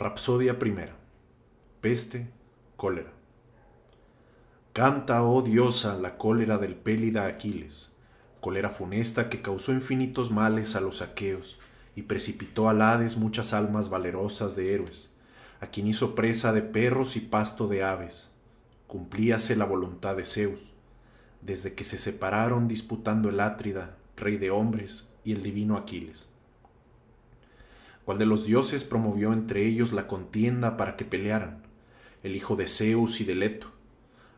Rapsodia primera. Peste, cólera. Canta, oh diosa, la cólera del pélida Aquiles, cólera funesta que causó infinitos males a los aqueos y precipitó al Hades muchas almas valerosas de héroes, a quien hizo presa de perros y pasto de aves. Cumplíase la voluntad de Zeus, desde que se separaron disputando el Átrida, rey de hombres, y el divino Aquiles. ¿Cuál de los dioses promovió entre ellos la contienda para que pelearan? El hijo de Zeus y de Leto.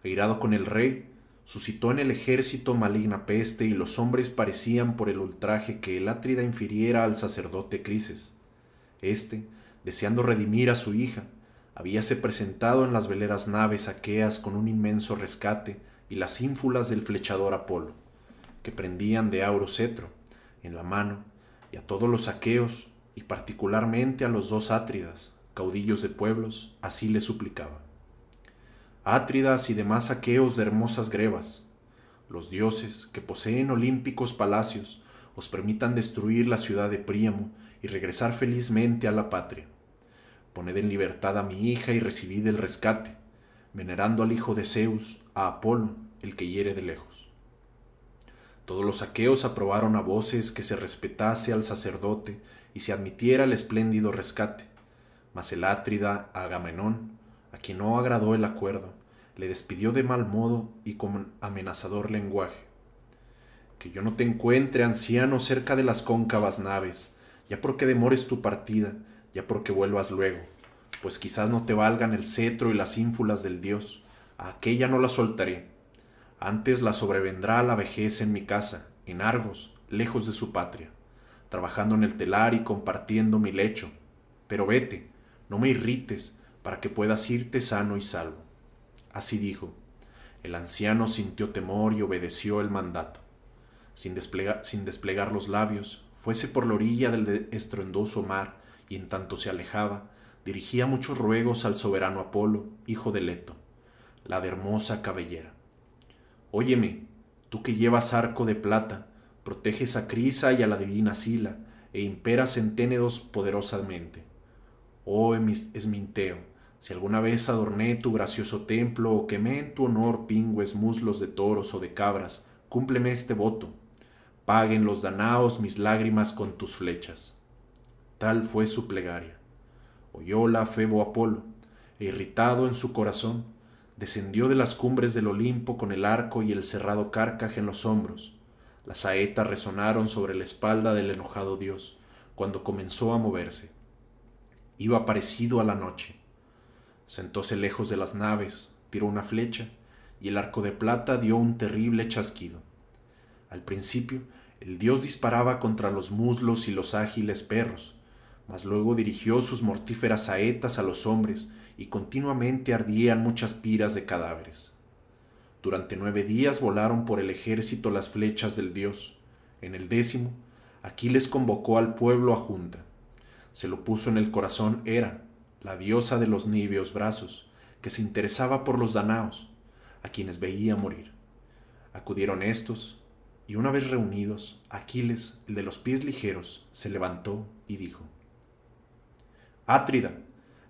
Airado con el rey, suscitó en el ejército maligna peste y los hombres parecían por el ultraje que el Átrida infiriera al sacerdote Crises. Este, deseando redimir a su hija, habíase presentado en las veleras naves aqueas con un inmenso rescate y las ínfulas del flechador Apolo, que prendían de auro cetro en la mano, y a todos los aqueos, y particularmente a los dos Átridas, caudillos de pueblos, así le suplicaba. Átridas y demás aqueos de hermosas grebas, los dioses que poseen olímpicos palacios, os permitan destruir la ciudad de Príamo y regresar felizmente a la patria. Poned en libertad a mi hija y recibid el rescate, venerando al hijo de Zeus, a Apolo, el que hiere de lejos. Todos los aqueos aprobaron a voces que se respetase al sacerdote y se admitiera el espléndido rescate, mas el Átrida Agamenón a quien no agradó el acuerdo, le despidió de mal modo y con amenazador lenguaje. Que yo no te encuentre, anciano, cerca de las cóncavas naves, ya porque demores tu partida, ya porque vuelvas luego, pues quizás no te valgan el cetro y las ínfulas del dios, a aquella no la soltaré. Antes la sobrevendrá la vejez en mi casa, en Argos, lejos de su patria, trabajando en el telar y compartiendo mi lecho. Pero vete, no me irrites, para que puedas irte sano y salvo. Así dijo. El anciano sintió temor y obedeció el mandato. Sin, desplegar los labios, fuese por la orilla del estruendoso mar, y en tanto se alejaba, dirigía muchos ruegos al soberano Apolo, hijo de Leto, la de hermosa cabellera. Óyeme, tú que llevas arco de plata, proteges a Crisa y a la divina Sila, e imperas en Ténedos poderosamente. Oh Esminteo, si alguna vez adorné tu gracioso templo o quemé en tu honor pingües muslos de toros o de cabras, cúmpleme este voto. Paguen los danaos mis lágrimas con tus flechas. Tal fue su plegaria. Oyóla Febo Apolo, e irritado en su corazón, descendió de las cumbres del Olimpo con el arco y el cerrado cárcaj en los hombros. Las saetas resonaron sobre la espalda del enojado dios, cuando comenzó a moverse iba parecido a la noche. Sentóse lejos de las naves, tiró una flecha, y el arco de plata dio un terrible chasquido. Al principio, el dios disparaba contra los muslos y los ágiles perros, mas luego dirigió sus mortíferas saetas a los hombres, y continuamente ardían muchas piras de cadáveres. Durante nueve días volaron por el ejército las flechas del dios. En el décimo, Aquiles convocó al pueblo a junta se lo puso en el corazón Hera, la diosa de los niveos brazos, que se interesaba por los danaos, a quienes veía morir. Acudieron estos, y una vez reunidos, Aquiles, el de los pies ligeros, se levantó y dijo, Átrida,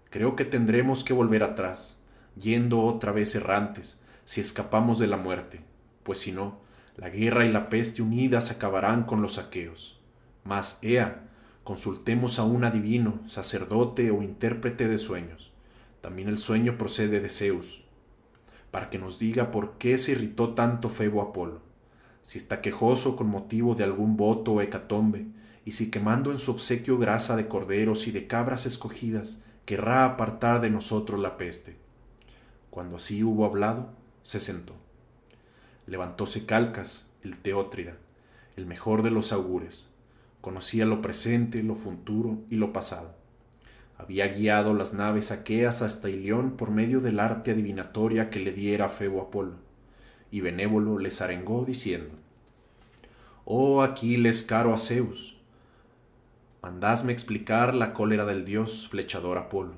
creo que tendremos que volver atrás, yendo otra vez errantes, si escapamos de la muerte, pues si no, la guerra y la peste unidas acabarán con los aqueos. Mas, Ea, Consultemos a un adivino, sacerdote o intérprete de sueños. También el sueño procede de Zeus, para que nos diga por qué se irritó tanto Febo Apolo, si está quejoso con motivo de algún voto o hecatombe, y si quemando en su obsequio grasa de corderos y de cabras escogidas, querrá apartar de nosotros la peste. Cuando así hubo hablado, se sentó. Levantóse Calcas, el Teótrida, el mejor de los augures, Conocía lo presente, lo futuro y lo pasado. Había guiado las naves aqueas hasta Ilión por medio del arte adivinatoria que le diera Febo Apolo, y benévolo les arengó diciendo, Oh Aquiles caro a Zeus, mandadme explicar la cólera del dios flechador Apolo.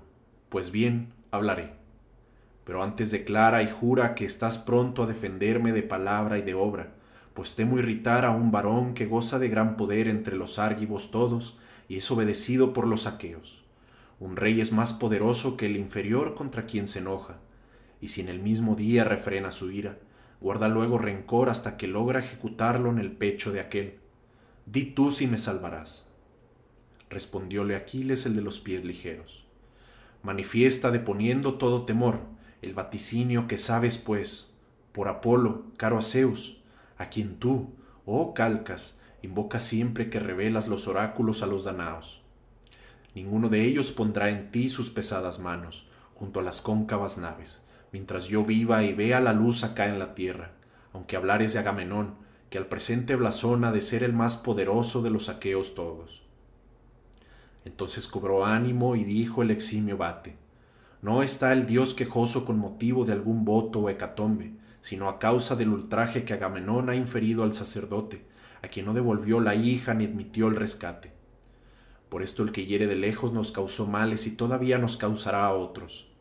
Pues bien, hablaré. Pero antes declara y jura que estás pronto a defenderme de palabra y de obra, pues temo irritar a un varón que goza de gran poder entre los árgivos todos y es obedecido por los aqueos, Un rey es más poderoso que el inferior contra quien se enoja, y si en el mismo día refrena su ira, guarda luego rencor hasta que logra ejecutarlo en el pecho de aquel. Di tú si me salvarás. Respondióle Aquiles el de los pies ligeros. Manifiesta deponiendo todo temor el vaticinio que sabes, pues, por Apolo, caro a Zeus, a quien tú, oh Calcas, invocas siempre que revelas los oráculos a los danaos ninguno de ellos pondrá en ti sus pesadas manos, junto a las cóncavas naves, mientras yo viva y vea la luz acá en la tierra, aunque hablares de Agamenón, que al presente blasona de ser el más poderoso de los aqueos todos. Entonces cobró ánimo y dijo el eximio Bate, No está el dios quejoso con motivo de algún voto o hecatombe, sino a causa del ultraje que Agamenón ha inferido al sacerdote, a quien no devolvió la hija ni admitió el rescate por esto el que hiere de lejos nos causó males y todavía nos causará a otros.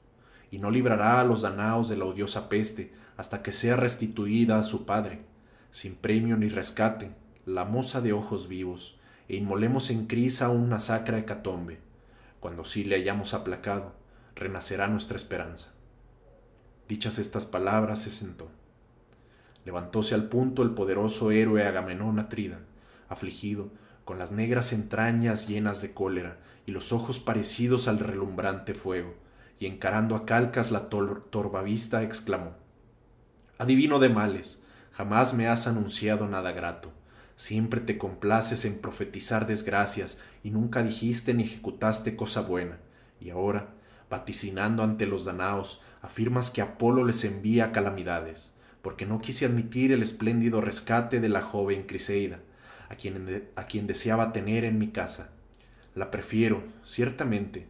Y no librará a los danaos de la odiosa peste hasta que sea restituida a su padre, sin premio ni rescate, la moza de ojos vivos, e inmolemos en crisa una sacra hecatombe. Cuando sí le hayamos aplacado, renacerá nuestra esperanza. Dichas estas palabras se sentó. Levantóse al punto el poderoso héroe Agamenón Atrida, afligido, con las negras entrañas llenas de cólera y los ojos parecidos al relumbrante fuego, y encarando a Calcas la torva vista, exclamó Adivino de males, jamás me has anunciado nada grato. Siempre te complaces en profetizar desgracias y nunca dijiste ni ejecutaste cosa buena. Y ahora, vaticinando ante los danaos, afirmas que Apolo les envía calamidades, porque no quise admitir el espléndido rescate de la joven Criseida, a quien, a quien deseaba tener en mi casa. La prefiero, ciertamente,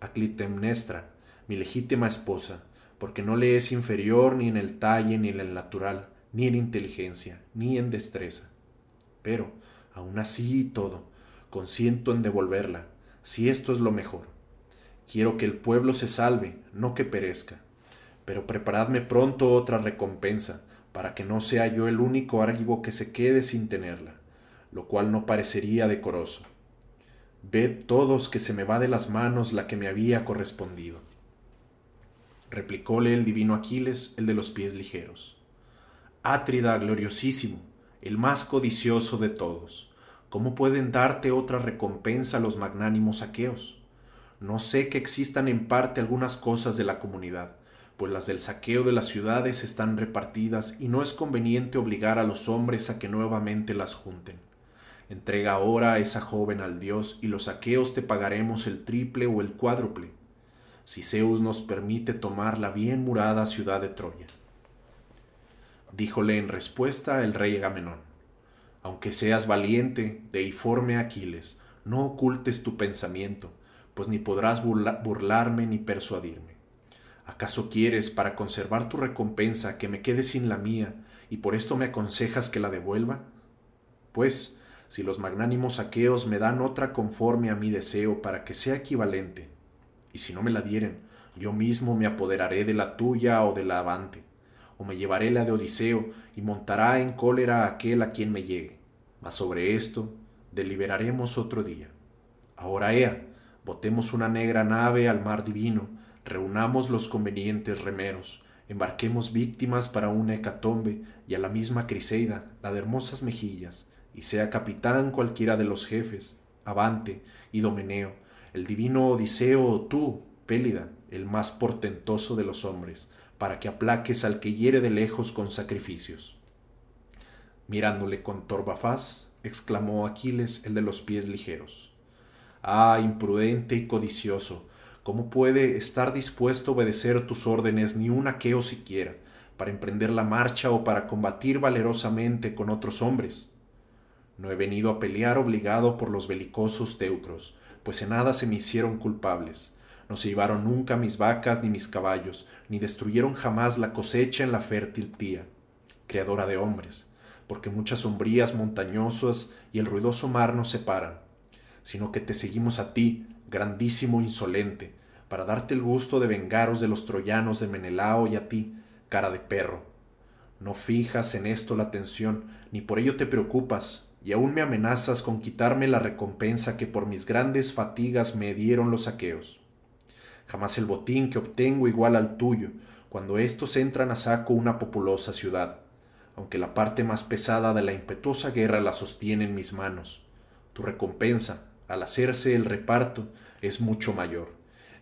a Clitemnestra, mi legítima esposa, porque no le es inferior ni en el talle, ni en el natural, ni en inteligencia, ni en destreza. Pero, aun así y todo, consiento en devolverla, si esto es lo mejor. Quiero que el pueblo se salve, no que perezca. Pero preparadme pronto otra recompensa, para que no sea yo el único árgivo que se quede sin tenerla lo cual no parecería decoroso. Ved todos que se me va de las manos la que me había correspondido. Replicóle el divino Aquiles, el de los pies ligeros. Átrida gloriosísimo, el más codicioso de todos, ¿cómo pueden darte otra recompensa los magnánimos aqueos? No sé que existan en parte algunas cosas de la comunidad, pues las del saqueo de las ciudades están repartidas y no es conveniente obligar a los hombres a que nuevamente las junten. Entrega ahora a esa joven al Dios y los aqueos te pagaremos el triple o el cuádruple, si Zeus nos permite tomar la bien murada ciudad de Troya. Díjole en respuesta el rey Agamenón, aunque seas valiente, deiforme Aquiles, no ocultes tu pensamiento, pues ni podrás burlarme ni persuadirme. ¿Acaso quieres, para conservar tu recompensa, que me quede sin la mía, y por esto me aconsejas que la devuelva? Pues, si los magnánimos aqueos me dan otra conforme a mi deseo para que sea equivalente, y si no me la dieren, yo mismo me apoderaré de la tuya o de la avante, o me llevaré la de Odiseo y montará en cólera aquel a quien me llegue. Mas sobre esto deliberaremos otro día. Ahora, ea, botemos una negra nave al mar divino, reunamos los convenientes remeros, embarquemos víctimas para una hecatombe y a la misma Criseida, la de hermosas mejillas, y sea capitán cualquiera de los jefes, Avante, Idomeneo, el divino Odiseo o tú, Pélida, el más portentoso de los hombres, para que aplaques al que hiere de lejos con sacrificios. Mirándole con torva faz, exclamó Aquiles el de los pies ligeros. Ah, imprudente y codicioso, ¿cómo puede estar dispuesto a obedecer tus órdenes ni un aqueo siquiera, para emprender la marcha o para combatir valerosamente con otros hombres? No he venido a pelear obligado por los belicosos teucros, pues en nada se me hicieron culpables. No se llevaron nunca mis vacas ni mis caballos, ni destruyeron jamás la cosecha en la fértil tía, creadora de hombres, porque muchas sombrías montañosas y el ruidoso mar nos separan, sino que te seguimos a ti, grandísimo insolente, para darte el gusto de vengaros de los troyanos de Menelao y a ti, cara de perro. No fijas en esto la atención, ni por ello te preocupas, y aún me amenazas con quitarme la recompensa que por mis grandes fatigas me dieron los aqueos. jamás el botín que obtengo igual al tuyo, cuando éstos entran a saco una populosa ciudad, aunque la parte más pesada de la impetuosa guerra la sostiene en mis manos. Tu recompensa, al hacerse el reparto, es mucho mayor,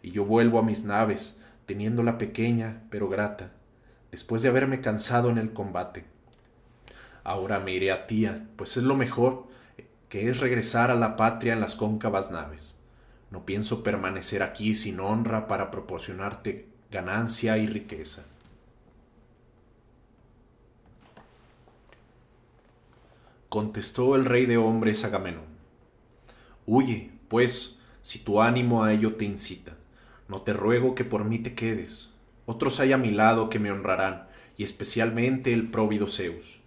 y yo vuelvo a mis naves, teniéndola pequeña pero grata, después de haberme cansado en el combate. Ahora me iré a Tía, pues es lo mejor, que es regresar a la patria en las cóncavas naves. No pienso permanecer aquí sin honra para proporcionarte ganancia y riqueza. Contestó el rey de hombres Agamenón. Huye, pues, si tu ánimo a ello te incita. No te ruego que por mí te quedes. Otros hay a mi lado que me honrarán, y especialmente el próvido Zeus.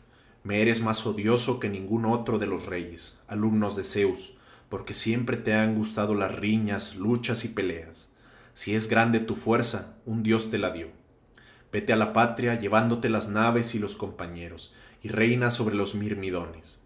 Me eres más odioso que ningún otro de los reyes, alumnos de Zeus, porque siempre te han gustado las riñas, luchas y peleas. Si es grande tu fuerza, un dios te la dio. Vete a la patria llevándote las naves y los compañeros, y reina sobre los mirmidones.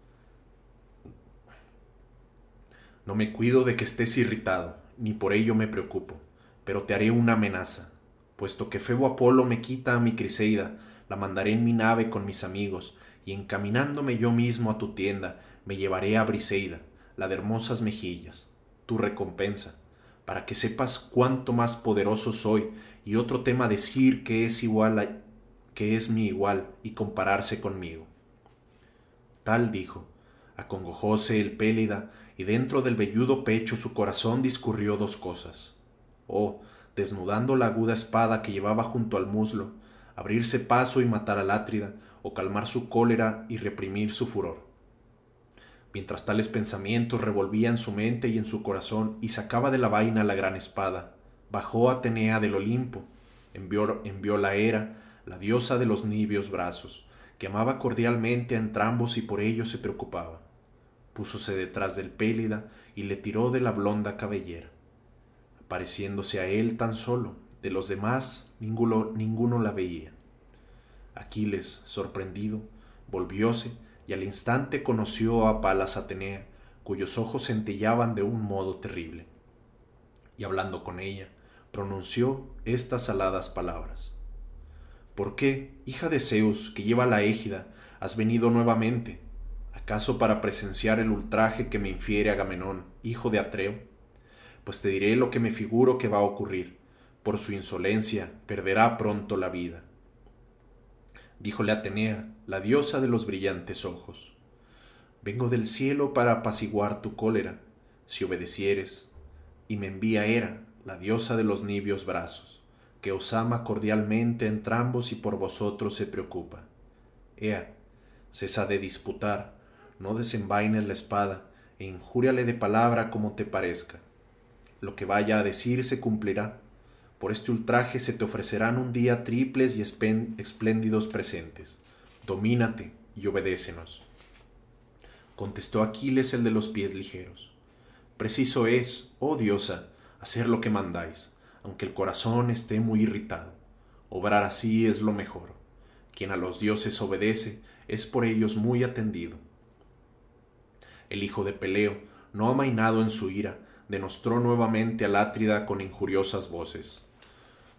No me cuido de que estés irritado, ni por ello me preocupo, pero te haré una amenaza. Puesto que Febo Apolo me quita a mi Criseida, la mandaré en mi nave con mis amigos, y encaminándome yo mismo a tu tienda, me llevaré a Briseida, la de hermosas mejillas, tu recompensa, para que sepas cuánto más poderoso soy, y otro tema decir que es igual a, que es mi igual y compararse conmigo. Tal dijo, acongojóse el pélida, y dentro del velludo pecho su corazón discurrió dos cosas. Oh, desnudando la aguda espada que llevaba junto al muslo, abrirse paso y matar al Átrida, o calmar su cólera y reprimir su furor. Mientras tales pensamientos revolvían su mente y en su corazón y sacaba de la vaina la gran espada, bajó Atenea del Olimpo, envió, envió la Hera, la diosa de los nibios brazos, que amaba cordialmente a entrambos y por ello se preocupaba. Púsose detrás del Pélida y le tiró de la blonda cabellera. Apareciéndose a él tan solo, de los demás ninguno, ninguno la veía. Aquiles, sorprendido, volvióse y al instante conoció a Palas Atenea, cuyos ojos centellaban de un modo terrible. Y hablando con ella, pronunció estas aladas palabras. ¿Por qué, hija de Zeus, que lleva la égida, has venido nuevamente? ¿Acaso para presenciar el ultraje que me infiere Agamenón, hijo de Atreo? Pues te diré lo que me figuro que va a ocurrir. Por su insolencia perderá pronto la vida díjole Atenea, la diosa de los brillantes ojos. Vengo del cielo para apaciguar tu cólera, si obedecieres, y me envía Hera, la diosa de los nibios brazos, que os ama cordialmente entrambos y por vosotros se preocupa. Ea, cesa de disputar, no desenvaines la espada, e injúriale de palabra como te parezca. Lo que vaya a decir se cumplirá, por este ultraje se te ofrecerán un día triples y espléndidos presentes. Domínate y obedécenos. Contestó Aquiles el de los pies ligeros. Preciso es, oh diosa, hacer lo que mandáis, aunque el corazón esté muy irritado. Obrar así es lo mejor. Quien a los dioses obedece es por ellos muy atendido. El hijo de Peleo, no amainado en su ira, denostró nuevamente al Átrida con injuriosas voces.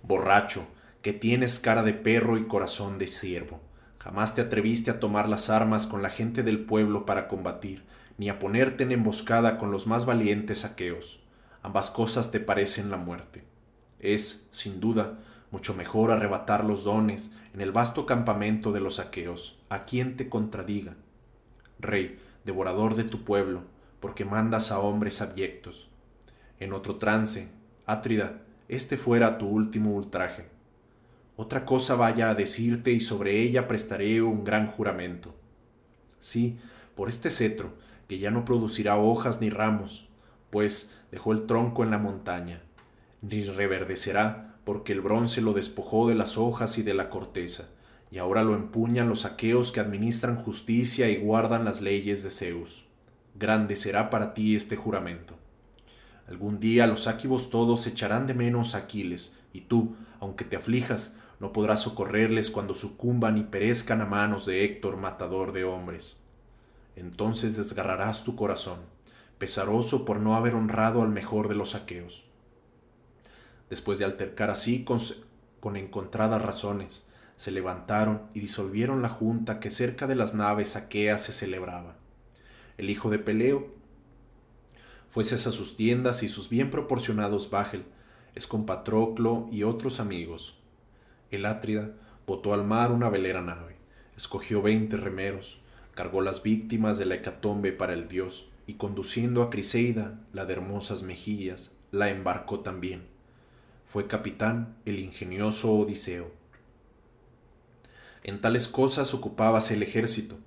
Borracho, que tienes cara de perro y corazón de siervo. Jamás te atreviste a tomar las armas con la gente del pueblo para combatir, ni a ponerte en emboscada con los más valientes aqueos. Ambas cosas te parecen la muerte. Es, sin duda, mucho mejor arrebatar los dones en el vasto campamento de los aqueos, a quien te contradiga. Rey, devorador de tu pueblo, porque mandas a hombres abyectos. En otro trance, Átrida, este fuera tu último ultraje. Otra cosa vaya a decirte y sobre ella prestaré un gran juramento. Sí, por este cetro, que ya no producirá hojas ni ramos, pues dejó el tronco en la montaña, ni reverdecerá, porque el bronce lo despojó de las hojas y de la corteza, y ahora lo empuñan los aqueos que administran justicia y guardan las leyes de Zeus. Grande será para ti este juramento. Algún día los áquivos todos echarán de menos a Aquiles, y tú, aunque te aflijas, no podrás socorrerles cuando sucumban y perezcan a manos de Héctor, matador de hombres. Entonces desgarrarás tu corazón, pesaroso por no haber honrado al mejor de los aqueos. Después de altercar así con, con encontradas razones, se levantaron y disolvieron la junta que cerca de las naves aqueas se celebraba. El hijo de Peleo fuese a sus tiendas y sus bien proporcionados bajel, Escompatroclo y otros amigos. El Átrida botó al mar una velera nave, escogió veinte remeros, cargó las víctimas de la hecatombe para el dios, y conduciendo a Criseida, la de hermosas mejillas, la embarcó también. Fue capitán el ingenioso Odiseo. En tales cosas ocupábase el ejército.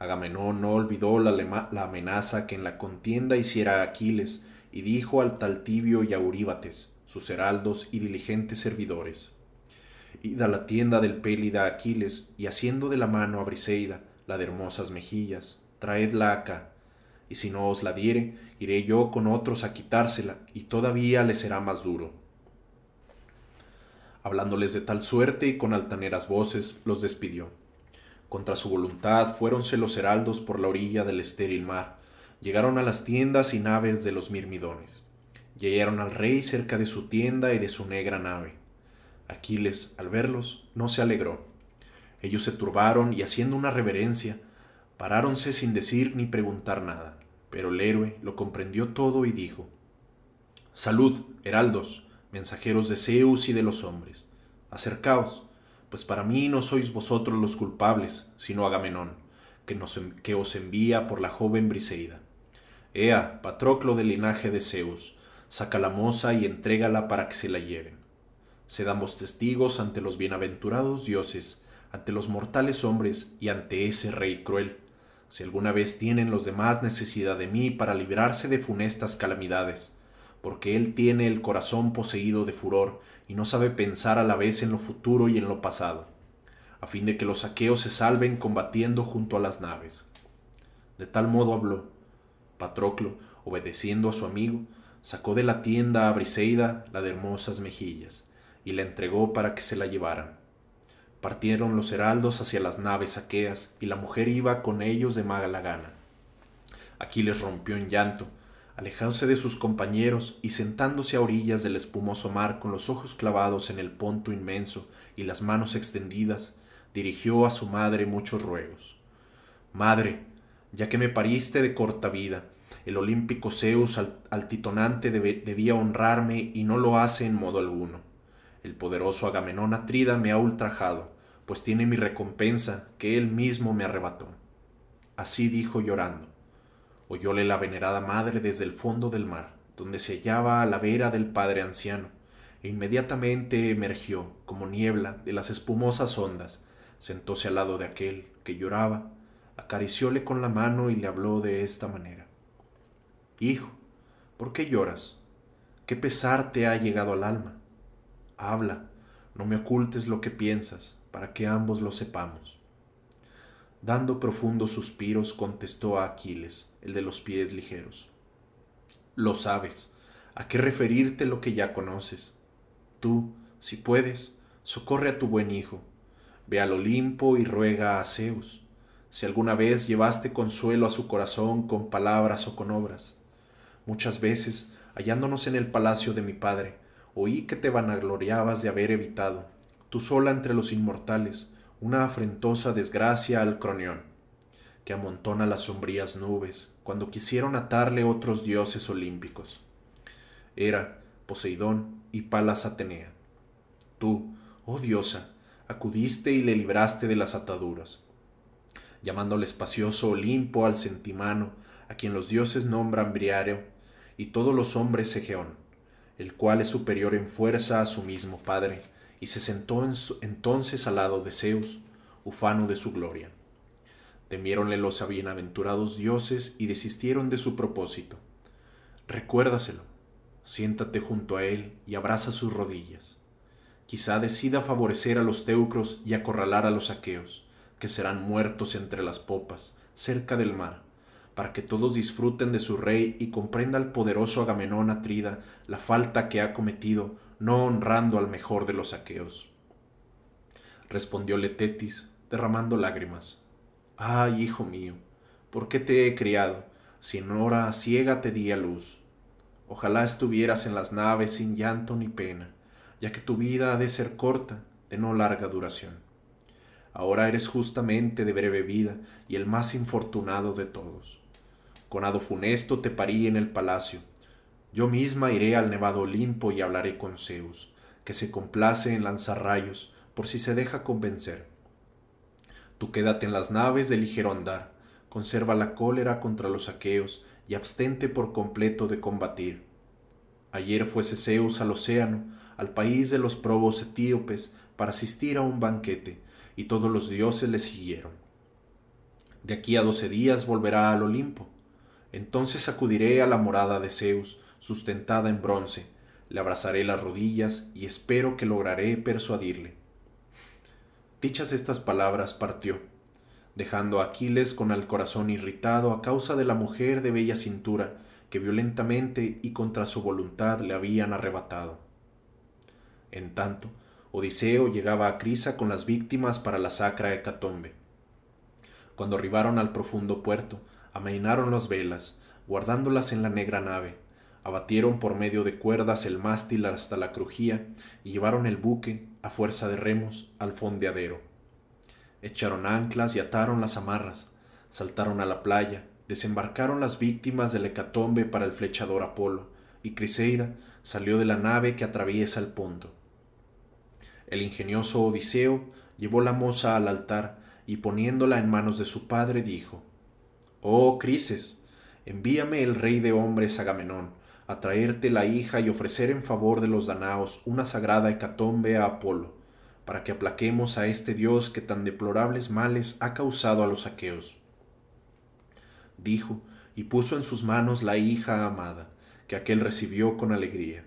Agamenón no olvidó la, la amenaza que en la contienda hiciera Aquiles, y dijo al Taltibio y a Euríbates, sus heraldos y diligentes servidores. Id a la tienda del pélida Aquiles, y haciendo de la mano a Briseida, la de hermosas mejillas, traedla acá, y si no os la diere, iré yo con otros a quitársela, y todavía le será más duro. Hablándoles de tal suerte y con altaneras voces, los despidió. Contra su voluntad fuéronse los heraldos por la orilla del estéril mar, llegaron a las tiendas y naves de los mirmidones. Llegaron al rey cerca de su tienda y de su negra nave. Aquiles, al verlos, no se alegró. Ellos se turbaron y haciendo una reverencia, paráronse sin decir ni preguntar nada. Pero el héroe lo comprendió todo y dijo, Salud, heraldos, mensajeros de Zeus y de los hombres. Acercaos, pues para mí no sois vosotros los culpables, sino Agamenón, que, os envía por la joven Briseida. Ea, Patroclo del linaje de Zeus, saca la moza y entrégala para que se la lleven. Sed ambos testigos ante los bienaventurados dioses, ante los mortales hombres y ante ese rey cruel, si alguna vez tienen los demás necesidad de mí para librarse de funestas calamidades, porque él tiene el corazón poseído de furor y no sabe pensar a la vez en lo futuro y en lo pasado, a fin de que los aqueos se salven combatiendo junto a las naves. De tal modo habló. Patroclo, obedeciendo a su amigo, sacó de la tienda a Briseida la de hermosas mejillas, y la entregó para que se la llevaran. Partieron los heraldos hacia las naves aqueas, y la mujer iba con ellos de mala gana. Aquiles rompió en llanto, alejándose de sus compañeros y sentándose a orillas del espumoso mar con los ojos clavados en el ponto inmenso y las manos extendidas, dirigió a su madre muchos ruegos. Madre, ya que me pariste de corta vida, el olímpico Zeus altitonante debía honrarme y no lo hace en modo alguno. El poderoso Agamenón Atrida me ha ultrajado, pues tiene mi recompensa que él mismo me arrebató. Así dijo llorando. Oyóle la venerada madre desde el fondo del mar, donde se hallaba a la vera del padre anciano, e inmediatamente emergió, como niebla, de las espumosas ondas, sentóse al lado de aquel que lloraba, acaricióle con la mano y le habló de esta manera. Hijo, ¿por qué lloras? ¿Qué pesar te ha llegado al alma? Habla, no me ocultes lo que piensas, para que ambos lo sepamos. Dando profundos suspiros, contestó a Aquiles, el de los pies ligeros. Lo sabes, ¿a qué referirte lo que ya conoces? Tú, si puedes, socorre a tu buen hijo, ve al Olimpo y ruega a Zeus, si alguna vez llevaste consuelo a su corazón con palabras o con obras. Muchas veces, hallándonos en el palacio de mi padre, oí que te vanagloriabas de haber evitado, tú sola entre los inmortales, una afrentosa desgracia al cronión, que amontona las sombrías nubes, cuando quisieron atarle otros dioses olímpicos. Era Poseidón y Palas Atenea. Tú, oh diosa, acudiste y le libraste de las ataduras. Llamando al espacioso Olimpo al centimano, a quien los dioses nombran Briareo, y todos los hombres Egeón el cual es superior en fuerza a su mismo Padre, y se sentó entonces al lado de Zeus, ufano de su gloria. Temiéronle los bienaventurados dioses y desistieron de su propósito. Recuérdaselo, siéntate junto a él y abraza sus rodillas. Quizá decida favorecer a los teucros y acorralar a los aqueos, que serán muertos entre las popas, cerca del mar, para que todos disfruten de su rey y comprenda el poderoso Agamenón Atrida la falta que ha cometido, no honrando al mejor de los aqueos. Respondióle Tetis, derramando lágrimas. Ay, hijo mío, ¿por qué te he criado, si en hora ciega te di a luz? Ojalá estuvieras en las naves sin llanto ni pena, ya que tu vida ha de ser corta, de no larga duración. Ahora eres justamente de breve vida y el más infortunado de todos. Con hado funesto te parí en el palacio. Yo misma iré al nevado Olimpo y hablaré con Zeus, que se complace en lanzar rayos por si se deja convencer. Tú quédate en las naves de ligero andar, conserva la cólera contra los aqueos y abstente por completo de combatir. Ayer fuese Zeus al océano, al país de los probos etíopes, para asistir a un banquete, y todos los dioses le siguieron. De aquí a doce días volverá al Olimpo. Entonces acudiré a la morada de Zeus, sustentada en bronce, le abrazaré las rodillas y espero que lograré persuadirle. Dichas estas palabras partió, dejando a Aquiles con el corazón irritado a causa de la mujer de bella cintura que violentamente y contra su voluntad le habían arrebatado. En tanto, Odiseo llegaba a Crisa con las víctimas para la sacra hecatombe. Cuando arribaron al profundo puerto, amainaron las velas, guardándolas en la negra nave, abatieron por medio de cuerdas el mástil hasta la crujía y llevaron el buque, a fuerza de remos, al fondeadero. Echaron anclas y ataron las amarras, saltaron a la playa, desembarcaron las víctimas del hecatombe para el flechador Apolo, y Criseida salió de la nave que atraviesa el punto. El ingenioso Odiseo llevó la moza al altar y poniéndola en manos de su padre dijo Oh Crises, envíame el rey de hombres Agamenón a traerte la hija y ofrecer en favor de los danaos una sagrada hecatombe a Apolo, para que aplaquemos a este dios que tan deplorables males ha causado a los aqueos. Dijo, y puso en sus manos la hija amada, que aquél recibió con alegría.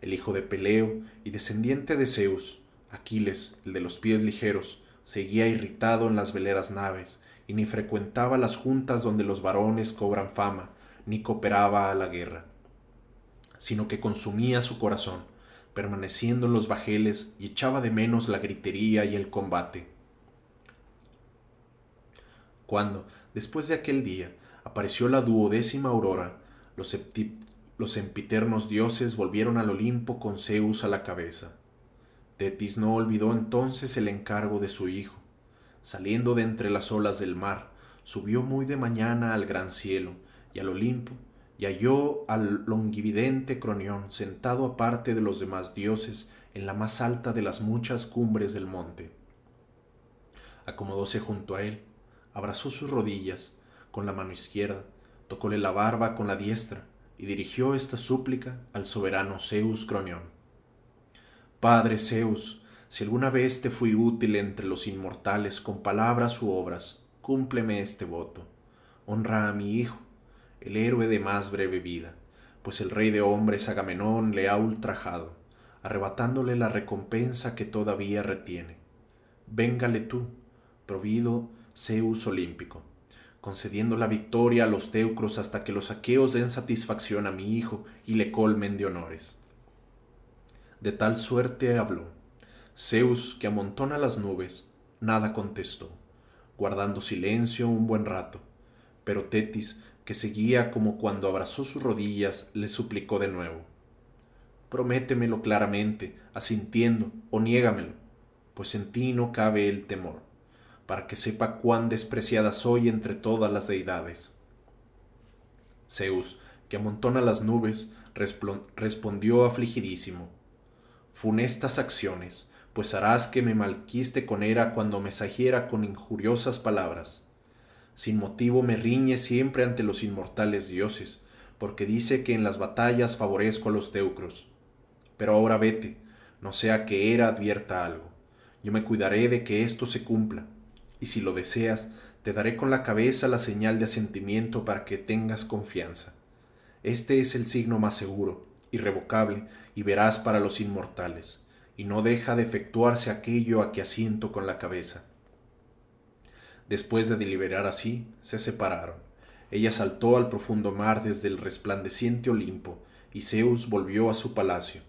El hijo de Peleo y descendiente de Zeus, Aquiles, el de los pies ligeros, seguía irritado en las veleras naves, y ni frecuentaba las juntas donde los varones cobran fama, ni cooperaba a la guerra sino que consumía su corazón, permaneciendo en los bajeles y echaba de menos la gritería y el combate. Cuando, después de aquel día, apareció la duodécima aurora, los, los sempiternos dioses volvieron al Olimpo con Zeus a la cabeza. Tetis no olvidó entonces el encargo de su hijo. Saliendo de entre las olas del mar, subió muy de mañana al gran cielo y al Olimpo, y halló al longividente Cronión sentado aparte de los demás dioses en la más alta de las muchas cumbres del monte. Acomodóse junto a él, abrazó sus rodillas con la mano izquierda, tocóle la barba con la diestra y dirigió esta súplica al soberano Zeus Cronión. Padre Zeus, si alguna vez te fui útil entre los inmortales con palabras u obras, cúmpleme este voto. Honra a mi hijo, el héroe de más breve vida, pues el rey de hombres Agamenón le ha ultrajado, arrebatándole la recompensa que todavía retiene. Véngale tú, provido Zeus olímpico, concediendo la victoria a los teucros hasta que los aqueos den satisfacción a mi hijo y le colmen de honores. De tal suerte habló. Zeus, que amontona las nubes, nada contestó, guardando silencio un buen rato. Pero Tetis, que seguía como cuando abrazó sus rodillas, le suplicó de nuevo. Prométemelo claramente, asintiendo, o niégamelo, pues en ti no cabe el temor, para que sepa cuán despreciada soy entre todas las deidades. Zeus, que amontona las nubes, respondió afligidísimo. Funestas acciones, pues harás que me malquiste con era cuando me sajiera con injuriosas palabras sin motivo me riñe siempre ante los inmortales dioses, porque dice que en las batallas favorezco a los teucros. Pero ahora vete, no sea que Hera advierta algo. Yo me cuidaré de que esto se cumpla, y si lo deseas, te daré con la cabeza la señal de asentimiento para que tengas confianza. Este es el signo más seguro, irrevocable, y verás para los inmortales, y no deja de efectuarse aquello a que asiento con la cabeza. Después de deliberar así, se separaron. Ella saltó al profundo mar desde el resplandeciente Olimpo, y Zeus volvió a su palacio.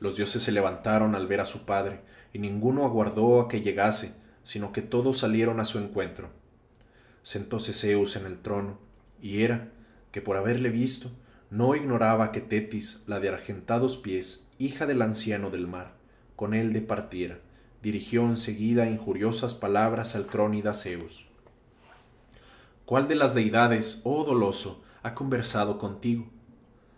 Los dioses se levantaron al ver a su padre, y ninguno aguardó a que llegase, sino que todos salieron a su encuentro. Sentóse Zeus en el trono, y era, que por haberle visto, no ignoraba que Tetis, la de argentados pies, hija del anciano del mar, con él departiera, dirigió enseguida injuriosas palabras al crónida Zeus. ¿Cuál de las deidades, oh doloso, ha conversado contigo?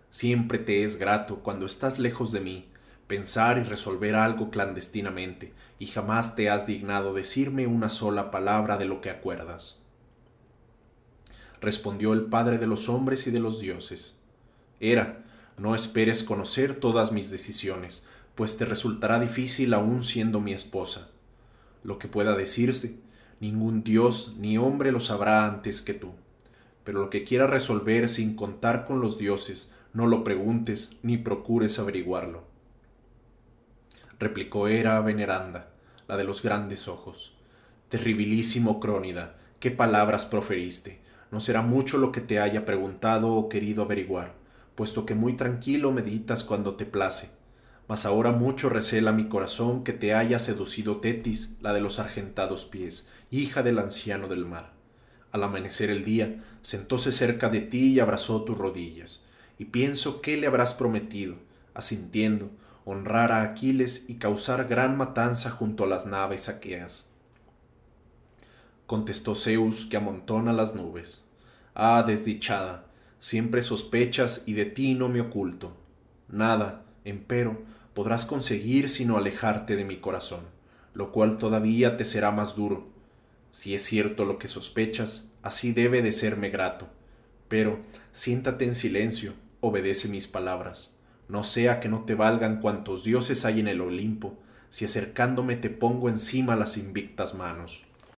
Siempre te es grato, cuando estás lejos de mí, pensar y resolver algo clandestinamente, y jamás te has dignado decirme una sola palabra de lo que acuerdas. Respondió el Padre de los hombres y de los dioses. Era, no esperes conocer todas mis decisiones, pues te resultará difícil aún siendo mi esposa. Lo que pueda decirse, ningún dios ni hombre lo sabrá antes que tú. Pero lo que quiera resolver sin contar con los dioses, no lo preguntes ni procures averiguarlo replicó Hera veneranda, la de los grandes ojos. Terribilísimo Crónida, qué palabras proferiste. No será mucho lo que te haya preguntado o querido averiguar, puesto que muy tranquilo meditas cuando te place. Mas ahora mucho recela mi corazón que te haya seducido Tetis, la de los argentados pies, hija del anciano del mar. Al amanecer el día, sentóse cerca de ti y abrazó tus rodillas, y pienso qué le habrás prometido, asintiendo, honrar a Aquiles y causar gran matanza junto a las naves aqueas. Contestó Zeus que amontona las nubes. Ah, desdichada, siempre sospechas y de ti no me oculto. Nada, empero, podrás conseguir sino alejarte de mi corazón, lo cual todavía te será más duro. Si es cierto lo que sospechas, así debe de serme grato. Pero siéntate en silencio, obedece mis palabras no sea que no te valgan cuantos dioses hay en el Olimpo, si acercándome te pongo encima las invictas manos.